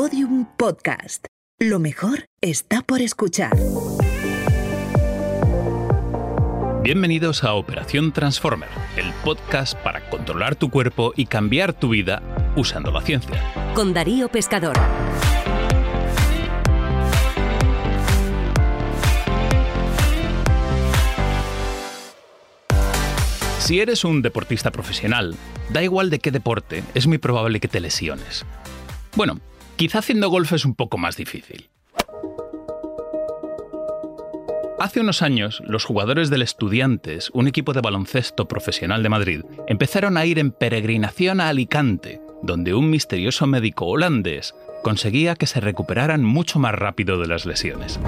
Podium Podcast. Lo mejor está por escuchar. Bienvenidos a Operación Transformer, el podcast para controlar tu cuerpo y cambiar tu vida usando la ciencia. Con Darío Pescador. Si eres un deportista profesional, da igual de qué deporte, es muy probable que te lesiones. Bueno, quizá haciendo golf es un poco más difícil. Hace unos años, los jugadores del Estudiantes, un equipo de baloncesto profesional de Madrid, empezaron a ir en peregrinación a Alicante, donde un misterioso médico holandés conseguía que se recuperaran mucho más rápido de las lesiones.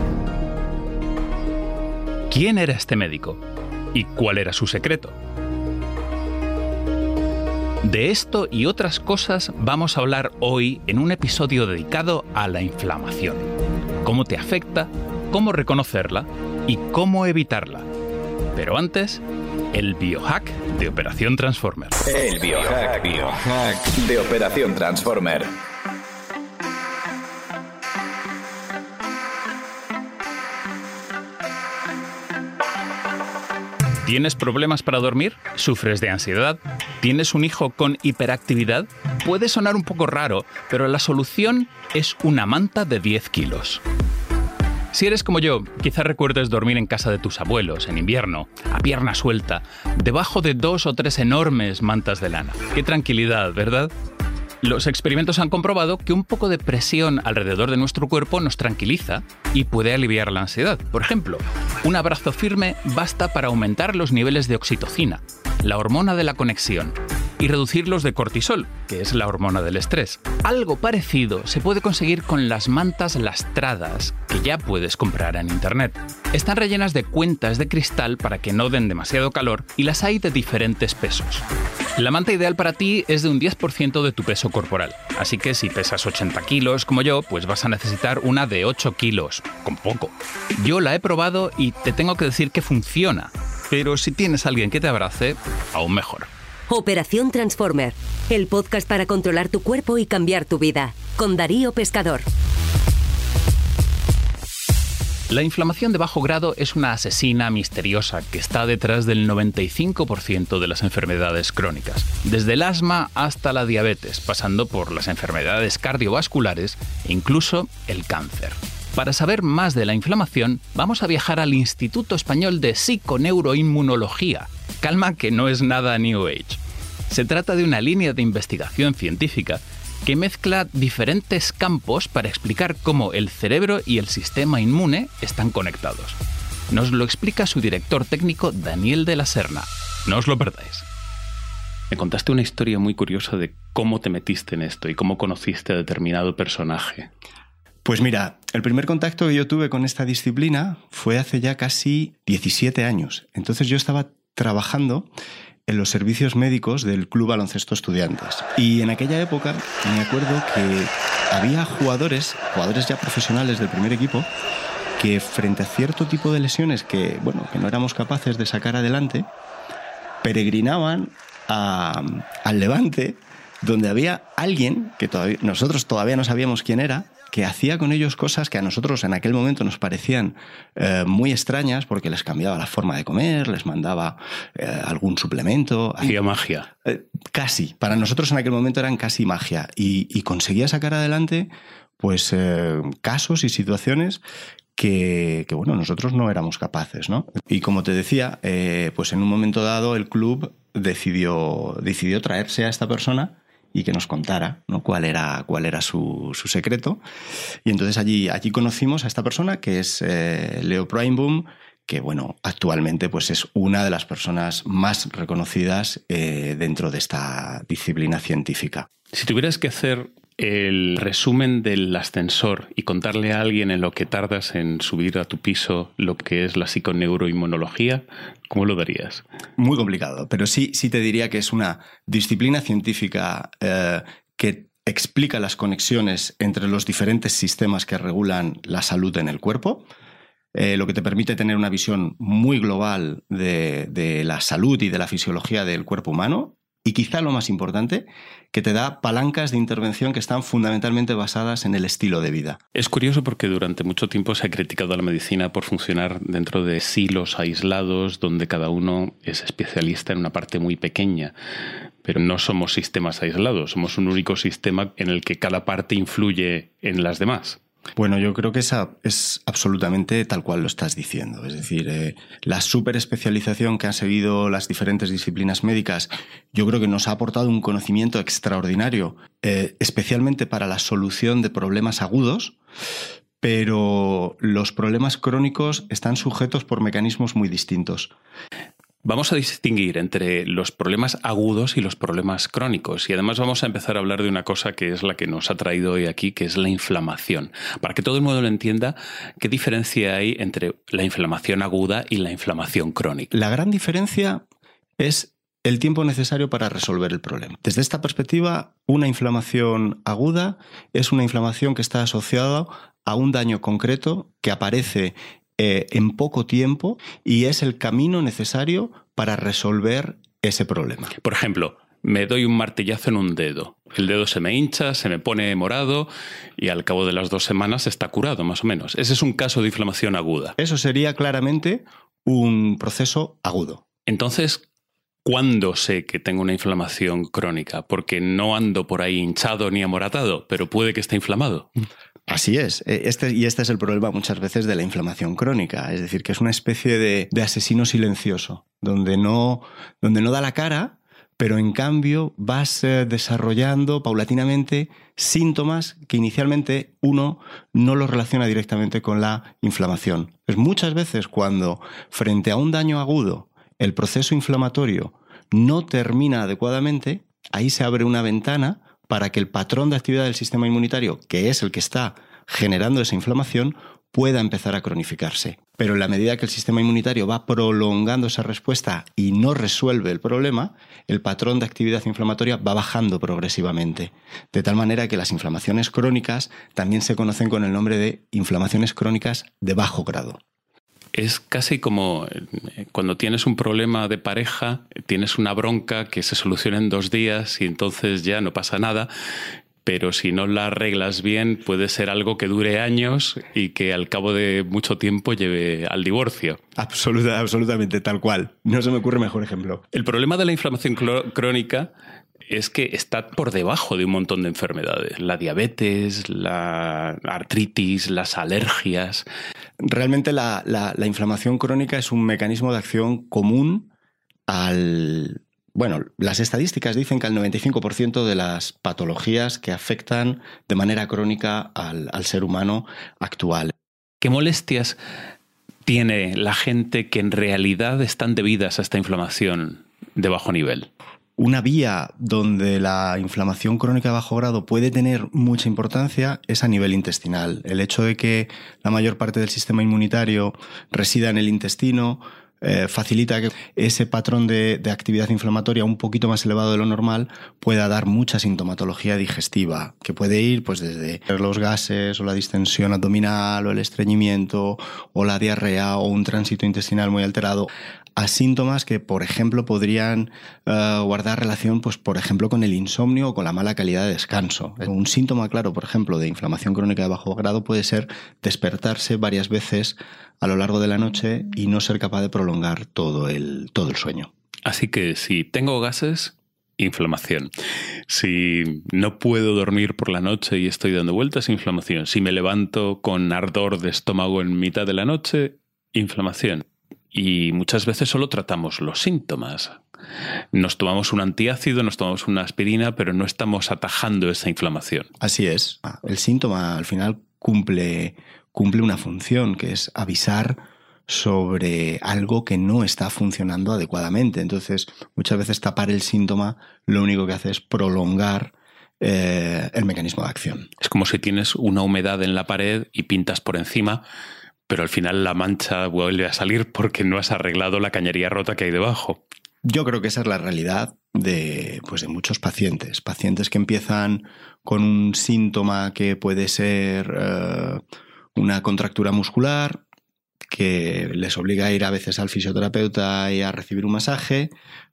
¿Quién era este médico? ¿Y cuál era su secreto? De esto y otras cosas vamos a hablar hoy en un episodio dedicado a la inflamación. Cómo te afecta, cómo reconocerla y cómo evitarla. Pero antes, el biohack de Operación Transformer. El biohack, de Operación Transformer. ¿Tienes problemas para dormir? ¿Sufres de ansiedad? ¿Tienes un hijo con hiperactividad? Puede sonar un poco raro, pero la solución es una manta de 10 kilos. Si eres como yo, quizás recuerdes dormir en casa de tus abuelos en invierno, a pierna suelta, debajo de dos o tres enormes mantas de lana. Qué tranquilidad, ¿verdad? Los experimentos han comprobado que un poco de presión alrededor de nuestro cuerpo nos tranquiliza y puede aliviar la ansiedad. Por ejemplo, un abrazo firme basta para aumentar los niveles de oxitocina, la hormona de la conexión, y reducir los de cortisol, que es la hormona del estrés. Algo parecido se puede conseguir con las mantas lastradas, que ya puedes comprar en internet. Están rellenas de cuentas de cristal para que no den demasiado calor y las hay de diferentes pesos. La manta ideal para ti es de un 10% de tu peso corporal, así que si pesas 80 kilos como yo, pues vas a necesitar una de 8 kilos, con poco. Yo la he probado y te tengo que decir que funciona, pero si tienes alguien que te abrace, aún mejor. Operación Transformer, el podcast para controlar tu cuerpo y cambiar tu vida. Con Darío Pescador. La inflamación de bajo grado es una asesina misteriosa que está detrás del 95% de las enfermedades crónicas, desde el asma hasta la diabetes, pasando por las enfermedades cardiovasculares e incluso el cáncer. Para saber más de la inflamación, vamos a viajar al Instituto Español de Psiconeuroinmunología. Calma que no es nada New Age. Se trata de una línea de investigación científica que mezcla diferentes campos para explicar cómo el cerebro y el sistema inmune están conectados. Nos lo explica su director técnico Daniel de la Serna. No os lo perdáis. Me contaste una historia muy curiosa de cómo te metiste en esto y cómo conociste a determinado personaje. Pues mira, el primer contacto que yo tuve con esta disciplina fue hace ya casi 17 años. Entonces yo estaba trabajando en los servicios médicos del Club Baloncesto Estudiantes. Y en aquella época me acuerdo que había jugadores, jugadores ya profesionales del primer equipo, que frente a cierto tipo de lesiones que, bueno, que no éramos capaces de sacar adelante, peregrinaban al Levante, donde había alguien que todavía, nosotros todavía no sabíamos quién era, que hacía con ellos cosas que a nosotros en aquel momento nos parecían eh, muy extrañas porque les cambiaba la forma de comer, les mandaba eh, algún suplemento. Hacía magia. Eh, casi. Para nosotros en aquel momento eran casi magia. Y, conseguía sacar adelante pues casos y situaciones que, que, bueno, nosotros no éramos capaces, ¿no? Y como te decía, pues en un momento dado el club decidió, decidió traerse a esta persona y que nos contara ¿no? cuál era, cuál era su, secreto. Y entonces allí, allí conocimos a esta persona que es eh, Leo Primeboom, que bueno, actualmente pues es una de las personas más reconocidas eh, dentro de esta disciplina científica. Si tuvieras que hacer el resumen del ascensor y contarle a alguien en lo que tardas en subir a tu piso lo que es la psiconeuroinmunología, ¿cómo lo darías? Muy complicado, pero sí, sí te diría que es una disciplina científica eh, que explica las conexiones entre los diferentes sistemas que regulan la salud en el cuerpo. Eh, lo que te permite tener una visión muy global de, de la salud y de la fisiología del cuerpo humano y quizá lo más importante, que te da palancas de intervención que están fundamentalmente basadas en el estilo de vida. Es curioso porque durante mucho tiempo se ha criticado a la medicina por funcionar dentro de silos aislados donde cada uno es especialista en una parte muy pequeña. Pero no somos sistemas aislados, somos un único sistema en el que cada parte influye en las demás. Bueno, yo creo que esa es absolutamente tal cual lo estás diciendo. Es decir, eh, la superespecialización que han seguido las diferentes disciplinas médicas, yo creo que nos ha aportado un conocimiento extraordinario, eh, especialmente para la solución de problemas agudos, pero los problemas crónicos están sujetos por mecanismos muy distintos. Vamos a distinguir entre los problemas agudos y los problemas crónicos. Y además vamos a empezar a hablar de una cosa que es la que nos ha traído hoy aquí, que es la inflamación. Para que todo el mundo lo entienda, ¿qué diferencia hay entre la inflamación aguda y la inflamación crónica? La gran diferencia es el tiempo necesario para resolver el problema. Desde esta perspectiva, una inflamación aguda es una inflamación que está asociada a un daño concreto que aparece eh, en poco tiempo y es el camino necesario para resolver ese problema. Por ejemplo, me doy un martillazo en un dedo. El dedo se me hincha, se me pone morado y al cabo de las dos semanas está curado, más o menos. Ese es un caso de inflamación aguda. Eso sería claramente un proceso agudo. Entonces, ¿cuándo sé que tengo una inflamación crónica? Porque no ando por ahí hinchado ni amoratado, pero puede que esté inflamado. Así es. E, este, y este es el problema muchas veces de la inflamación crónica. Es decir, que es una especie de, asesino silencioso, donde no, donde no da la cara, pero en cambio vas eh, desarrollando paulatinamente síntomas que inicialmente uno no los relaciona directamente con la inflamación. Pues muchas veces cuando frente a un daño agudo el proceso inflamatorio no termina adecuadamente, ahí se abre una ventana para que el patrón de actividad del sistema inmunitario, que es el que está generando esa inflamación, pueda empezar a cronificarse. Pero en la medida que el sistema inmunitario va prolongando esa respuesta y no resuelve el problema, el patrón de actividad inflamatoria va bajando progresivamente. De tal manera que las inflamaciones crónicas también se conocen con el nombre de inflamaciones crónicas de bajo grado. Es casi como eh, cuando tienes un problema de pareja, tienes una bronca que se soluciona en dos días y entonces ya no pasa nada pero si no la arreglas bien puede ser algo que dure años y que al cabo de mucho tiempo lleve al divorcio. Absoluta, absolutamente, tal cual. No se me ocurre mejor ejemplo. El problema de la inflamación crónica es que está por debajo de un montón de enfermedades. La diabetes, la artritis, las alergias. Realmente la, inflamación crónica es un mecanismo de acción común al, bueno, las estadísticas dicen que el 95% de las patologías que afectan de manera crónica al, al, ser humano actual. ¿Qué molestias tiene la gente que en realidad están debidas a esta inflamación de bajo nivel? Una vía donde la inflamación crónica de bajo grado puede tener mucha importancia es a nivel intestinal. El hecho de que la mayor parte del sistema inmunitario resida en el intestino eh, facilita que ese patrón de, de, actividad inflamatoria un poquito más elevado de lo normal pueda dar mucha sintomatología digestiva, que puede ir pues desde los gases o la distensión abdominal o el estreñimiento o la diarrea o un tránsito intestinal muy alterado a síntomas que, por ejemplo, podrían eh, guardar relación, pues, por ejemplo, con el insomnio o con la mala calidad de descanso. Un síntoma claro, por ejemplo, de inflamación crónica de bajo grado puede ser despertarse varias veces a lo largo de la noche y no ser capaz de prolongar todo el, todo el sueño. Así que si tengo gases, inflamación. Si no puedo dormir por la noche y estoy dando vueltas, inflamación. Si me levanto con ardor de estómago en mitad de la noche, inflamación y muchas veces solo tratamos los síntomas. Nos tomamos un antiácido, nos tomamos una aspirina, pero no estamos atajando esa inflamación. Así es. El síntoma al final cumple, cumple una función, que es avisar sobre algo que no está funcionando adecuadamente. Entonces, muchas veces tapar el síntoma lo único que hace es prolongar eh, el mecanismo de acción. Es como si tienes una humedad en la pared y pintas por encima pero al final la mancha vuelve a salir porque no has arreglado la cañería rota que hay debajo. Yo creo que esa es la realidad de, pues de muchos pacientes. Pacientes que empiezan con un síntoma que puede ser eh, una contractura muscular, que les obliga a ir a veces al fisioterapeuta y a recibir un masaje,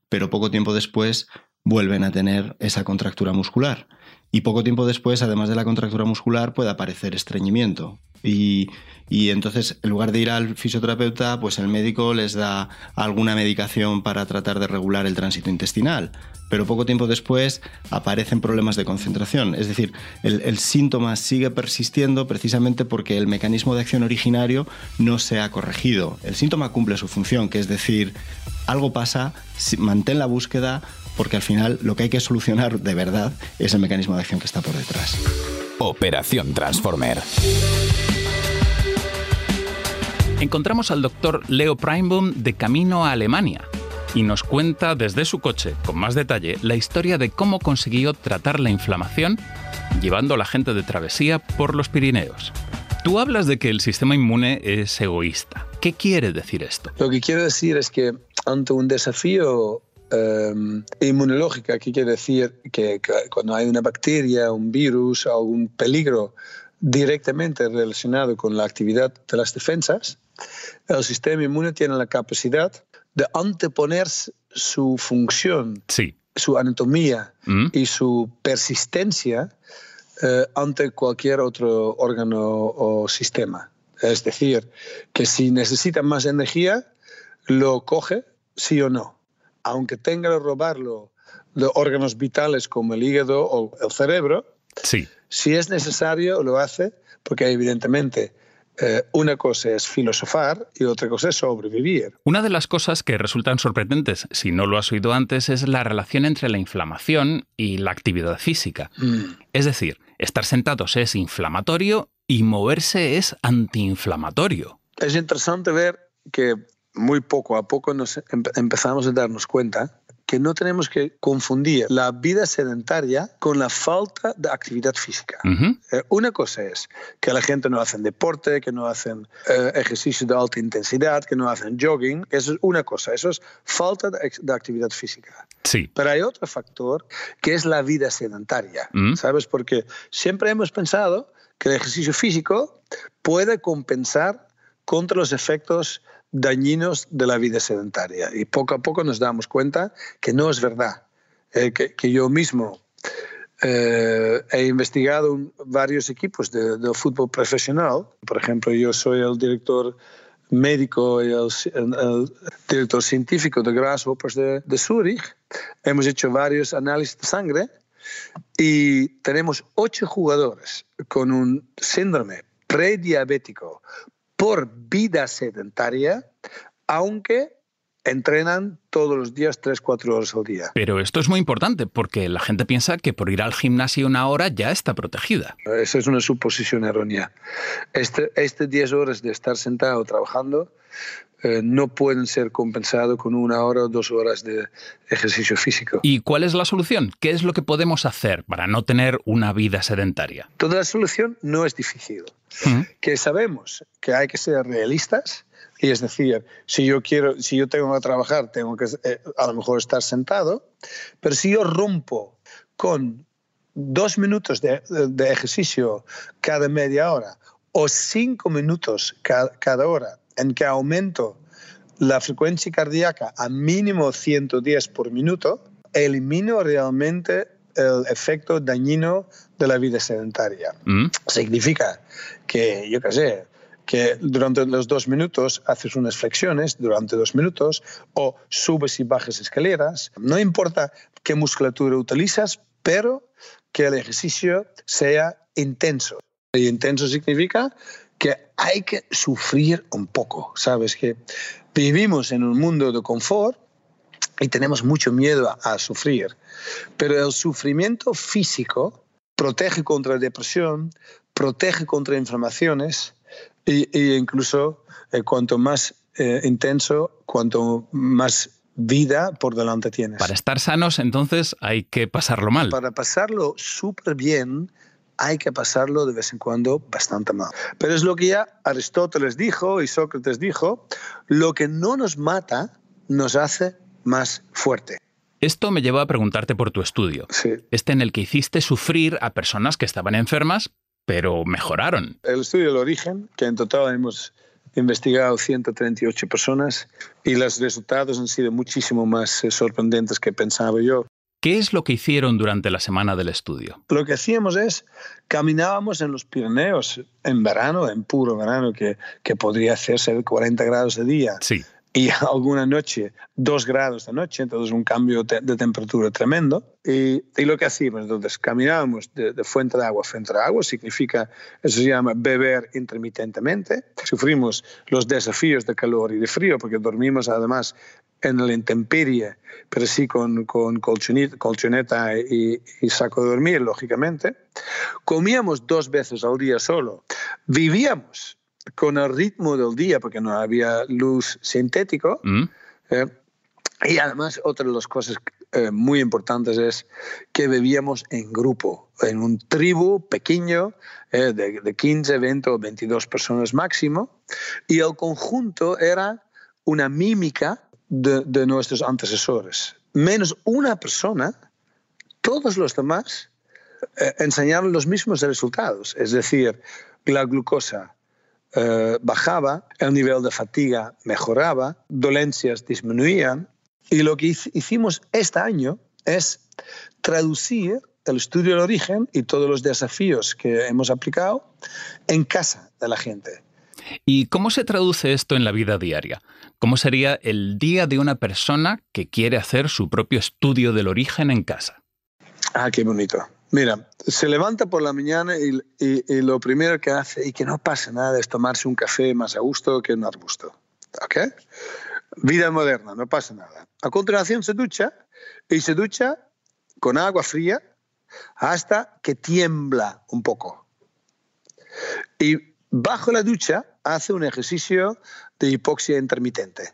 pero poco tiempo después vuelven a tener esa contractura muscular. Y poco tiempo después, además de la contractura muscular, puede aparecer estreñimiento. Y, entonces, en lugar de ir al fisioterapeuta, pues el médico les da alguna medicación para tratar de regular el tránsito intestinal. Pero poco tiempo después aparecen problemas de concentración. Es decir, el, el síntoma sigue persistiendo precisamente porque el mecanismo de acción originario no se ha corregido. El síntoma cumple su función, que es decir, algo pasa, mantén la búsqueda, porque al final lo que hay que solucionar de verdad es el mecanismo de acción que está por detrás. Operación Transformer. Encontramos al doctor Leo Primeboom de camino a Alemania y nos cuenta desde su coche, con más detalle, la historia de cómo consiguió tratar la inflamación llevando a la gente de travesía por los Pirineos. Tú hablas de que el sistema inmune es egoísta. ¿Qué quiere decir esto? Lo que quiero decir es que ante un desafío Um, inmunológica, que quiere decir que, que, cuando hay una bacteria, un virus, algún peligro directamente relacionado con la actividad de las defensas, el sistema inmune tiene la capacidad de anteponer su función, sí. su anatomía Mm. y su persistencia eh, ante cualquier otro órgano o sistema. Es decir, que si necesita más energía, lo coge, sí o no. Aunque tenga que robarlo de órganos vitales como el hígado o el cerebro, Sí. si es necesario, lo hace, porque evidentemente eh, una cosa es filosofar y otra cosa es sobrevivir. Una de las cosas que resultan sorprendentes, si no lo has oído antes, es la relación entre la inflamación y la actividad física. Mm. Es decir, estar sentados es inflamatorio y moverse es antiinflamatorio. Es interesante ver que muy poco a poco nos empe- empezamos a darnos cuenta que no tenemos que confundir la vida sedentaria con la falta de actividad física. Ujú. Eh, una cosa es que la gente no hacen deporte, que no hacen eh, ejercicio de alta intensidad, que no hacen jogging. Eso es una cosa, eso es falta de, de actividad física. Sí. Pero hay otro factor que es la vida sedentaria, Mm. ¿sabes? Porque siempre hemos pensado que el ejercicio físico puede compensar contra los efectos dañinos de la vida sedentaria. Y poco a poco nos damos cuenta que no es verdad. Eh, que, que yo mismo eh, he investigado un- varios equipos de, de fútbol profesional. Por ejemplo, yo soy el director médico y el, el- director científico de Grasshoppers de, de Zurich. Hemos hecho varios análisis de sangre y tenemos ocho jugadores con un síndrome prediabético por vida sedentaria, aunque entrenan todos los días 3-4 horas al día. Pero esto es muy importante porque la gente piensa que por ir al gimnasio una hora ya está protegida. Esa es una suposición errónea. Este, este 10 horas de estar sentado trabajando eh, no pueden ser compensados con una hora o dos horas de ejercicio físico. ¿Y cuál es la solución? ¿Qué es lo que podemos hacer para no tener una vida sedentaria? Toda la solución no es difícil. Mm. que sabemos que hay que ser realistas y es decir, si yo quiero, si yo tengo que trabajar, tengo que eh, a lo mejor estar sentado, pero si yo rompo con dos minutos de, de ejercicio cada media hora o cinco minutos cada, cada hora en que aumento la frecuencia cardíaca a mínimo 110 por minuto, elimino realmente el efecto dañino de la vida sedentaria. Mm. Significa que, yo qué sé, que durante los dos minutos haces unas flexiones, durante dos minutos, o subes y bajas escaleras. No importa qué musculatura utilizas, pero que el ejercicio sea intenso. Y intenso significa que hay que sufrir un poco, ¿sabes? Que vivimos en un mundo de confort y tenemos mucho miedo a, a sufrir, pero el sufrimiento físico protege contra depresión, protege contra inflamaciones e incluso eh, cuanto más eh, intenso, cuanto más vida por delante tienes. Para estar sanos, entonces hay que pasarlo mal. Para pasarlo súper bien, hay que pasarlo de vez en cuando bastante mal. Pero es lo que ya Aristóteles dijo y Sócrates dijo, lo que no nos mata nos hace más fuerte. Esto me lleva a preguntarte por tu estudio, Sí. este en el que hiciste sufrir a personas que estaban enfermas, pero mejoraron. El estudio del origen, que en total hemos investigado 138 personas y los resultados han sido muchísimo más eh, sorprendentes que pensaba yo. ¿Qué es lo que hicieron durante la semana del estudio? Lo que hacíamos es, caminábamos en los Pirineos en verano, en puro verano, que, que podría hacerse 40 grados de día. Sí. Y alguna noche, dos grados de noche, entonces un cambio de temperatura tremendo. Y, y, lo que hacíamos, entonces, caminábamos de, de, fuente de agua a fuente de agua, significa, eso se llama beber intermitentemente. Sufrimos los desafíos de calor y de frío, porque dormimos además en la intemperie, pero sí con, con colchoneta, y, y, saco de dormir, lógicamente. Comíamos dos veces al día solo. Vivíamos con el ritmo del día, porque no había luz sintético. Mm. Eh, y además, otra de las cosas eh, muy importantes es que bebíamos en grupo, en un tribu pequeño eh, de, de 15, 20 o 22 personas máximo. Y el conjunto era una mímica de, de, nuestros antecesores. Menos una persona, todos los demás eh, enseñaron los mismos resultados. Es decir, la glucosa eh, bajaba, el nivel de fatiga mejoraba, dolencias disminuían. Y lo que hicimos este año es traducir el estudio del origen y todos los desafíos que hemos aplicado en casa de la gente. ¿Y cómo se traduce esto en la vida diaria? ¿Cómo sería el día de una persona que quiere hacer su propio estudio del origen en casa? Ah, qué bonito. Mira, se levanta por la mañana y, lo primero que hace, y que no pasa nada, es tomarse un café más a gusto que un arbusto. ¿Ok? Vida moderna, no pasa nada. A continuación se ducha y se ducha con agua fría hasta que tiembla un poco. Y bajo la ducha hace un ejercicio de hipoxia intermitente.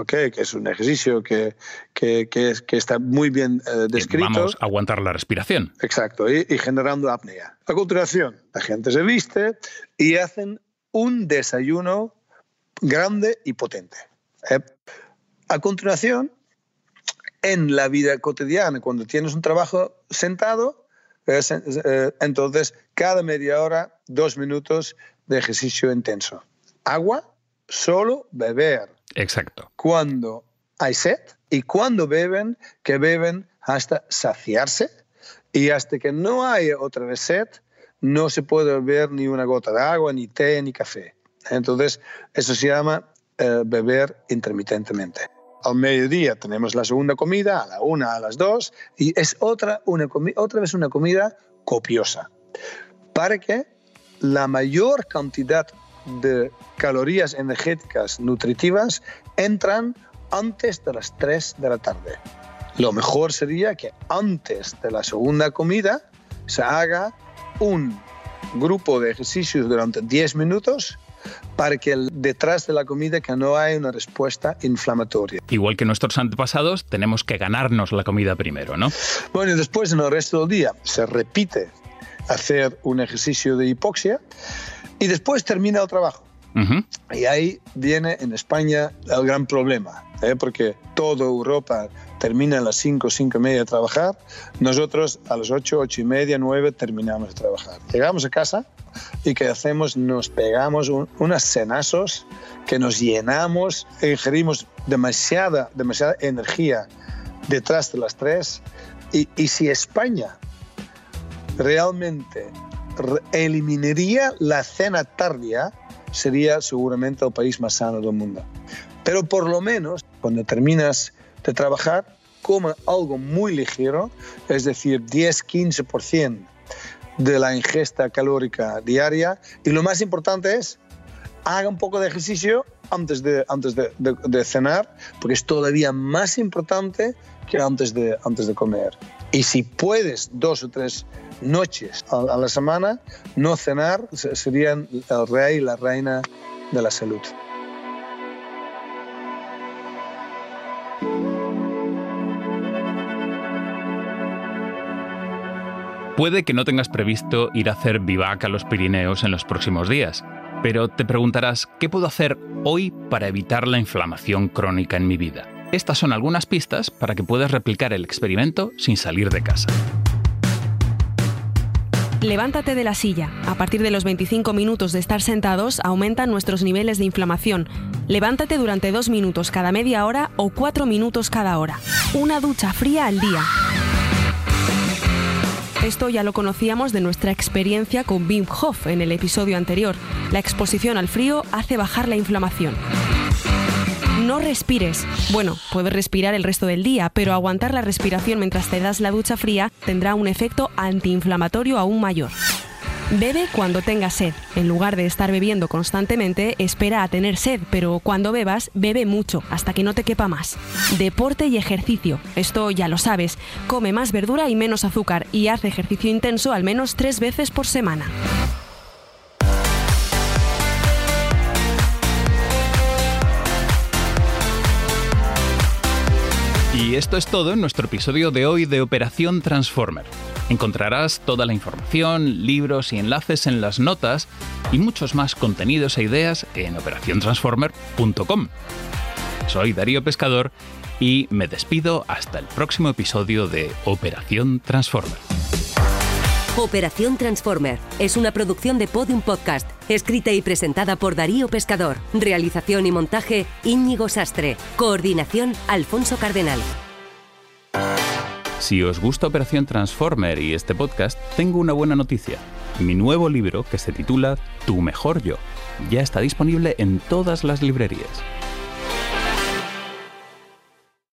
Okay, que es un ejercicio que, que, que, es, que está muy bien eh, descrito. Vamos a aguantar la respiración. Exacto, y, y, generando apnea. A continuación, la gente se viste y hacen un desayuno grande y potente. ¿eh? A continuación, en la vida cotidiana, cuando tienes un trabajo sentado, eh, entonces cada media hora, dos minutos de ejercicio intenso. Agua, solo beber. Exacto. Cuando hay sed y cuando beben, que beben hasta saciarse y hasta que no hay otra vez sed, no se puede beber ni una gota de agua, ni té, ni café. Entonces, eso se llama eh, beber intermitentemente. Al mediodía tenemos la segunda comida, a la una, a las dos, y es otra, una otra vez una comida copiosa, para que la mayor cantidad de calorías energéticas nutritivas entran antes de las 3 de la tarde. Lo mejor sería que antes de la segunda comida se haga un grupo de ejercicios durante 10 minutos para que detrás de la comida que no haya una respuesta inflamatoria. Igual que nuestros antepasados, tenemos que ganarnos la comida primero, ¿no? Bueno, y después en el resto del día se repite hacer un ejercicio de hipoxia y después termina el trabajo. Uh -huh. Y ahí viene en España el gran problema, ¿eh? porque toda Europa termina a las 5, 5 y media de trabajar, nosotros a las 8, 8 y media, 9 terminamos de trabajar. Llegamos a casa y ¿qué hacemos? Nos pegamos un, unas cenazos que nos llenamos, ingerimos demasiada, demasiada energía detrás de las 3 y, y si España realmente eliminaría la cena tardía, sería seguramente el país más sano del mundo. Pero por lo menos, cuando terminas de trabajar, coma algo muy ligero, es decir, 10-15% de la ingesta calórica diaria. Y lo más importante es, haga un poco de ejercicio antes de, antes de cenar, porque es todavía más importante que antes de, antes de comer. Y si puedes dos o tres noches a la semana, no cenar serían el rey y la reina de la salud. Puede que no tengas previsto ir a hacer vivac a los Pirineos en los próximos días, pero te preguntarás, ¿qué puedo hacer hoy para evitar la inflamación crónica en mi vida? Estas son algunas pistas para que puedas replicar el experimento sin salir de casa. Levántate de la silla. A partir de los 25 minutos de estar sentados aumentan nuestros niveles de inflamación. Levántate durante dos minutos cada media hora o cuatro minutos cada hora. Una ducha fría al día. Esto ya lo conocíamos de nuestra experiencia con Wim Hof en el episodio anterior. La exposición al frío hace bajar la inflamación. No respires. Bueno, puedes respirar el resto del día, pero aguantar la respiración mientras te das la ducha fría tendrá un efecto antiinflamatorio aún mayor. Bebe cuando tengas sed. En lugar de estar bebiendo constantemente, espera a tener sed, pero cuando bebas, bebe mucho, hasta que no te quepa más. Deporte y ejercicio. Esto ya lo sabes. Come más verdura y menos azúcar y haz ejercicio intenso al menos tres veces por semana. Y esto es todo en nuestro episodio de hoy de Operación Transformer. Encontrarás toda la información, libros y enlaces en las notas y muchos más contenidos e ideas en operaciontransformer.com. Soy Darío Pescador y me despido hasta el próximo episodio de Operación Transformer. Operación Transformer es una producción de Podium Podcast, escrita y presentada por Darío Pescador. Realización y montaje Íñigo Sastre. Coordinación Alfonso Cardenal. Si os gusta Operación Transformer y este podcast, tengo una buena noticia. Mi nuevo libro, que se titula Tu mejor yo, ya está disponible en todas las librerías.